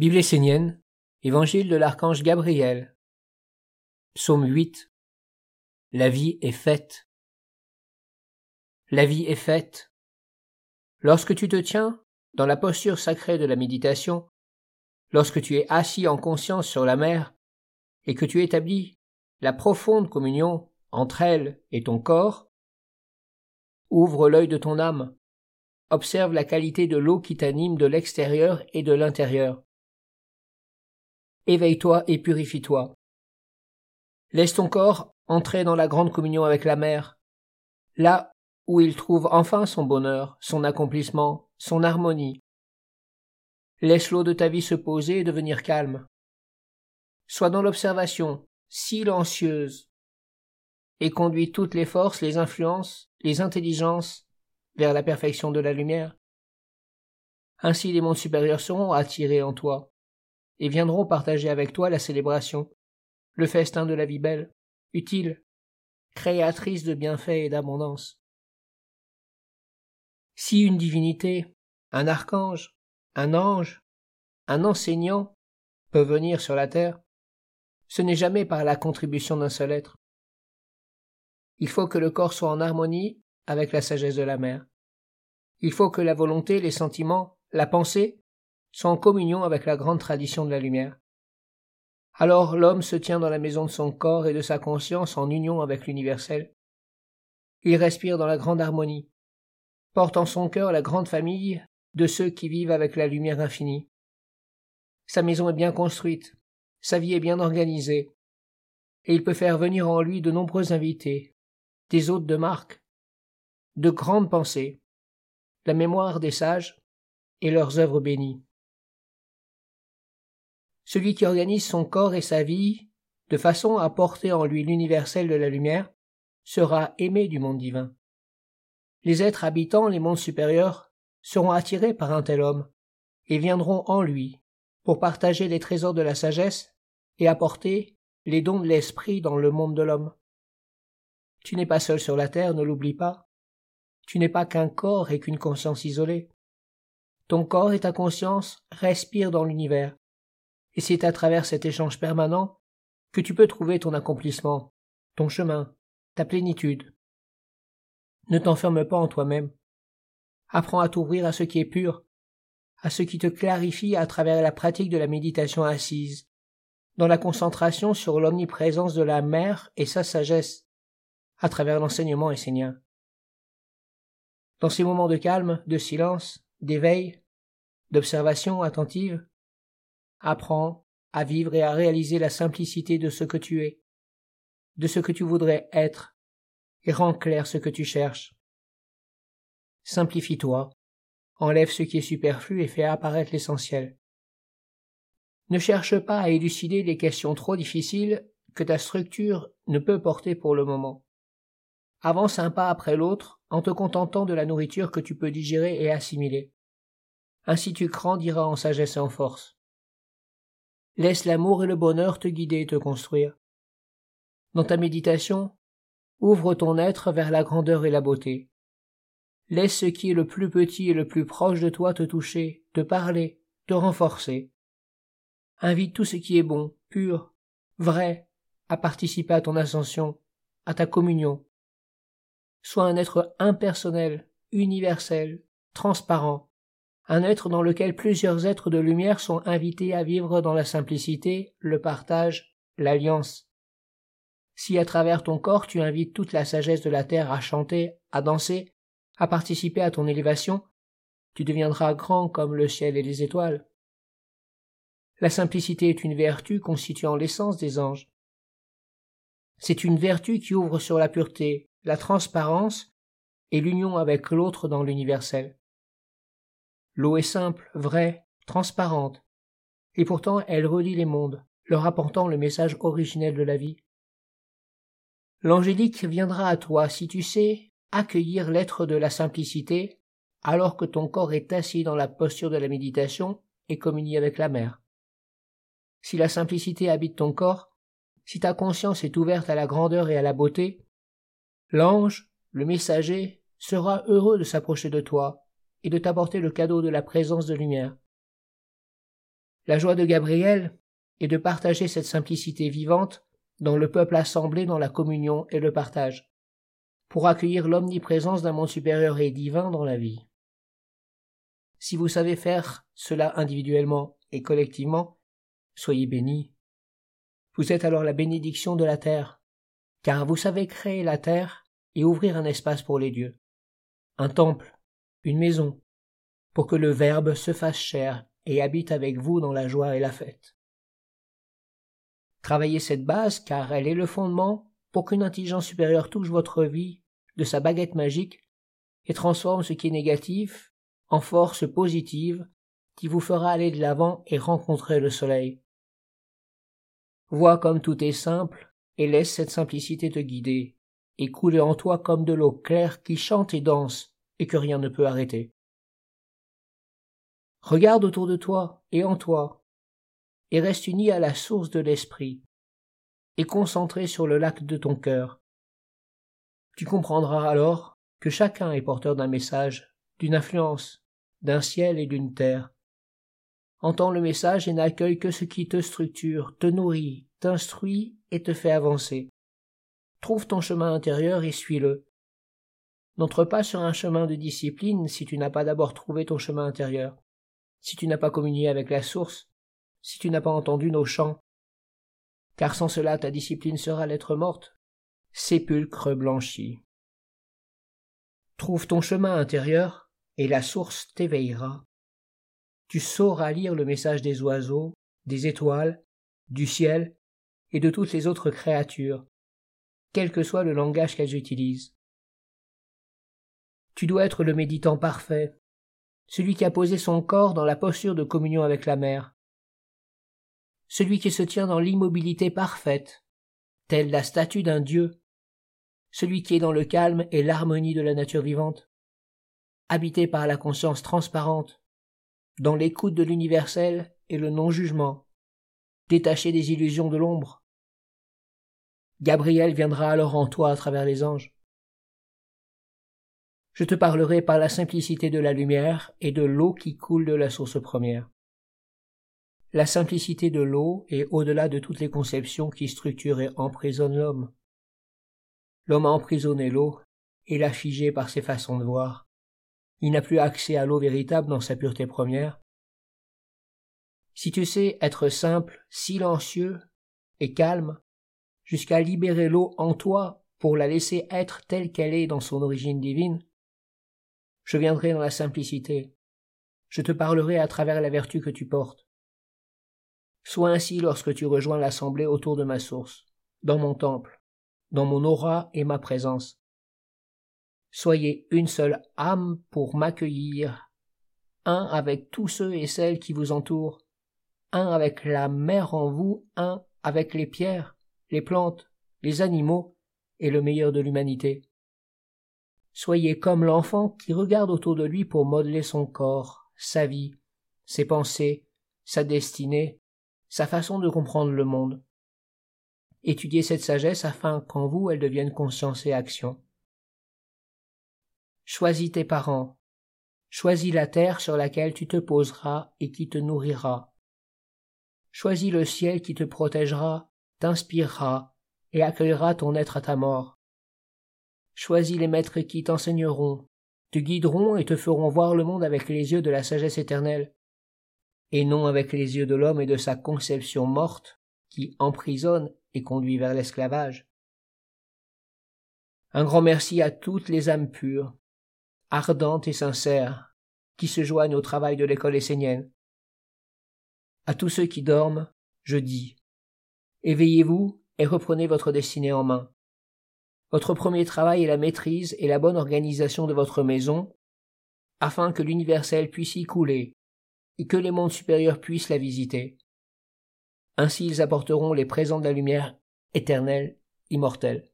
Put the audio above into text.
Bible essénienne, Évangile de l'archange Gabriel, Psaume 8. La vie est faite. La vie est faite. Lorsque tu te tiens dans la posture sacrée de la méditation, lorsque tu es assis en conscience sur la mer, et que tu établis la profonde communion entre elle et ton corps, ouvre l'œil de ton âme, observe la qualité de l'eau qui t'anime de l'extérieur et de l'intérieur. Éveille-toi et purifie-toi. Laisse ton corps entrer dans la grande communion avec la mer, là où il trouve enfin son bonheur, son accomplissement, son harmonie. Laisse l'eau de ta vie se poser et devenir calme. Sois dans l'observation, silencieuse, et conduis toutes les forces, les influences, les intelligences vers la perfection de la lumière. Ainsi les mondes supérieurs seront attirés en toi, et viendront partager avec toi la célébration, le festin de la vie belle, utile, créatrice de bienfaits et d'abondance. Si une divinité, un archange, un ange, un enseignant peut venir sur la terre, ce n'est jamais par la contribution d'un seul être. Il faut que le corps soit en harmonie avec la sagesse de la mère. Il faut que la volonté, les sentiments, la pensée soient en communion avec la grande tradition de la lumière. Alors l'homme se tient dans la maison de son corps et de sa conscience en union avec l'universel. Il respire dans la grande harmonie, porte en son cœur la grande famille de ceux qui vivent avec la lumière infinie. Sa maison est bien construite, sa vie est bien organisée, et il peut faire venir en lui de nombreux invités, des hôtes de marque, de grandes pensées, la mémoire des sages et leurs œuvres bénies. Celui qui organise son corps et sa vie de façon à porter en lui l'universel de la lumière sera aimé du monde divin. Les êtres habitant les mondes supérieurs seront attirés par un tel homme et viendront en lui pour partager les trésors de la sagesse et apporter les dons de l'esprit dans le monde de l'homme. Tu n'es pas seul sur la terre, ne l'oublie pas. Tu n'es pas qu'un corps et qu'une conscience isolée. Ton corps et ta conscience respirent dans l'univers, et c'est à travers cet échange permanent que tu peux trouver ton accomplissement, ton chemin, ta plénitude. Ne t'enferme pas en toi-même. Apprends à t'ouvrir à ce qui est pur, à ce qui te clarifie à travers la pratique de la méditation assise, dans la concentration sur l'omniprésence de la mère et sa sagesse, à travers l'enseignement essénien. Dans ces moments de calme, de silence, d'éveil, d'observation attentive, apprends à vivre et à réaliser la simplicité de ce que tu es, de ce que tu voudrais être, et rends clair ce que tu cherches. Simplifie-toi, enlève ce qui est superflu et fais apparaître l'essentiel. Ne cherche pas à élucider les questions trop difficiles que ta structure ne peut porter pour le moment. Avance un pas après l'autre en te contentant de la nourriture que tu peux digérer et assimiler. Ainsi tu grandiras en sagesse et en force. Laisse l'amour et le bonheur te guider et te construire. Dans ta méditation, ouvre ton être vers la grandeur et la beauté. Laisse ce qui est le plus petit et le plus proche de toi te toucher, te parler, te renforcer. Invite tout ce qui est bon, pur, vrai, à participer à ton ascension, à ta communion. Sois un être impersonnel, universel, transparent, un être dans lequel plusieurs êtres de lumière sont invités à vivre dans la simplicité, le partage, l'alliance. Si à travers ton corps tu invites toute la sagesse de la terre à chanter, à danser, à participer à ton élévation, tu deviendras grand comme le ciel et les étoiles. La simplicité est une vertu constituant l'essence des anges. C'est une vertu qui ouvre sur la pureté, la transparence et l'union avec l'autre dans l'universel. L'eau est simple, vraie, transparente, et pourtant elle relie les mondes, leur apportant le message originel de la vie. L'angélique viendra à toi si tu sais accueillir l'être de la simplicité alors que ton corps est assis dans la posture de la méditation et communie avec la mer. Si la simplicité habite ton corps, si ta conscience est ouverte à la grandeur et à la beauté, L'ange, le messager, sera heureux de s'approcher de toi et de t'apporter le cadeau de la présence de lumière. La joie de Gabriel est de partager cette simplicité vivante dans le peuple assemblé dans la communion et le partage, pour accueillir l'omniprésence d'un monde supérieur et divin dans la vie. Si vous savez faire cela individuellement et collectivement, soyez bénis. Vous êtes alors la bénédiction de la terre, car vous savez créer la terre et ouvrir un espace pour les dieux, un temple, une maison, pour que le Verbe se fasse chair et habite avec vous dans la joie et la fête. Travaillez cette base car elle est le fondement pour qu'une intelligence supérieure touche votre vie de sa baguette magique et transforme ce qui est négatif en force positive qui vous fera aller de l'avant et rencontrer le soleil. Vois comme tout est simple et laisse cette simplicité te guider et couler en toi comme de l'eau claire qui chante et danse et que rien ne peut arrêter. Regarde autour de toi et en toi, et reste uni à la source de l'esprit, et concentré sur le lac de ton cœur. Tu comprendras alors que chacun est porteur d'un message, d'une influence, d'un ciel et d'une terre. Entends le message et n'accueille que ce qui te structure, te nourrit, t'instruit et te fait avancer. Trouve ton chemin intérieur et suis-le. N'entre pas sur un chemin de discipline si tu n'as pas d'abord trouvé ton chemin intérieur, si tu n'as pas communié avec la source, si tu n'as pas entendu nos chants. Car sans cela ta discipline sera l'être morte, sépulcre blanchi. Trouve ton chemin intérieur, et la source t'éveillera. Tu sauras lire le message des oiseaux, des étoiles, du ciel, et de toutes les autres créatures, quel que soit le langage qu'elles utilisent. Tu dois être le méditant parfait, celui qui a posé son corps dans la posture de communion avec la mer, celui qui se tient dans l'immobilité parfaite, telle la statue d'un dieu, celui qui est dans le calme et l'harmonie de la nature vivante, habité par la conscience transparente, dans l'écoute de l'universel et le non-jugement, détaché des illusions de l'ombre, Gabriel viendra alors en toi à travers les anges. Je te parlerai par la simplicité de la lumière et de l'eau qui coule de la source première. La simplicité de l'eau est au-delà de toutes les conceptions qui structurent et emprisonnent l'homme. L'homme a emprisonné l'eau et l'a figée par ses façons de voir. Il n'a plus accès à l'eau véritable dans sa pureté première. Si tu sais être simple, silencieux et calme, jusqu'à libérer l'eau en toi pour la laisser être telle qu'elle est dans son origine divine, je viendrai dans la simplicité, je te parlerai à travers la vertu que tu portes. Sois ainsi lorsque tu rejoins l'assemblée autour de ma source, dans mon temple, dans mon aura et ma présence. Soyez une seule âme pour m'accueillir, un avec tous ceux et celles qui vous entourent, un avec la mer en vous, un avec les pierres, les plantes, les animaux et le meilleur de l'humanité. Soyez comme l'enfant qui regarde autour de lui pour modeler son corps, sa vie, ses pensées, sa destinée, sa façon de comprendre le monde. Étudiez cette sagesse afin qu'en vous elle devienne conscience et action. Choisis tes parents. Choisis la terre sur laquelle tu te poseras et qui te nourrira. Choisis le ciel qui te protégera t'inspirera et accueillera ton être à ta mort. Choisis les maîtres qui t'enseigneront, te guideront et te feront voir le monde avec les yeux de la sagesse éternelle, et non avec les yeux de l'homme et de sa conception morte qui emprisonne et conduit vers l'esclavage. Un grand merci à toutes les âmes pures, ardentes et sincères, qui se joignent au travail de l'école essénienne. À tous ceux qui dorment, je dis Éveillez-vous et reprenez votre destinée en main. Votre premier travail est la maîtrise et la bonne organisation de votre maison, afin que l'universel puisse y couler, et que les mondes supérieurs puissent la visiter. Ainsi ils apporteront les présents de la lumière éternelle, immortelle.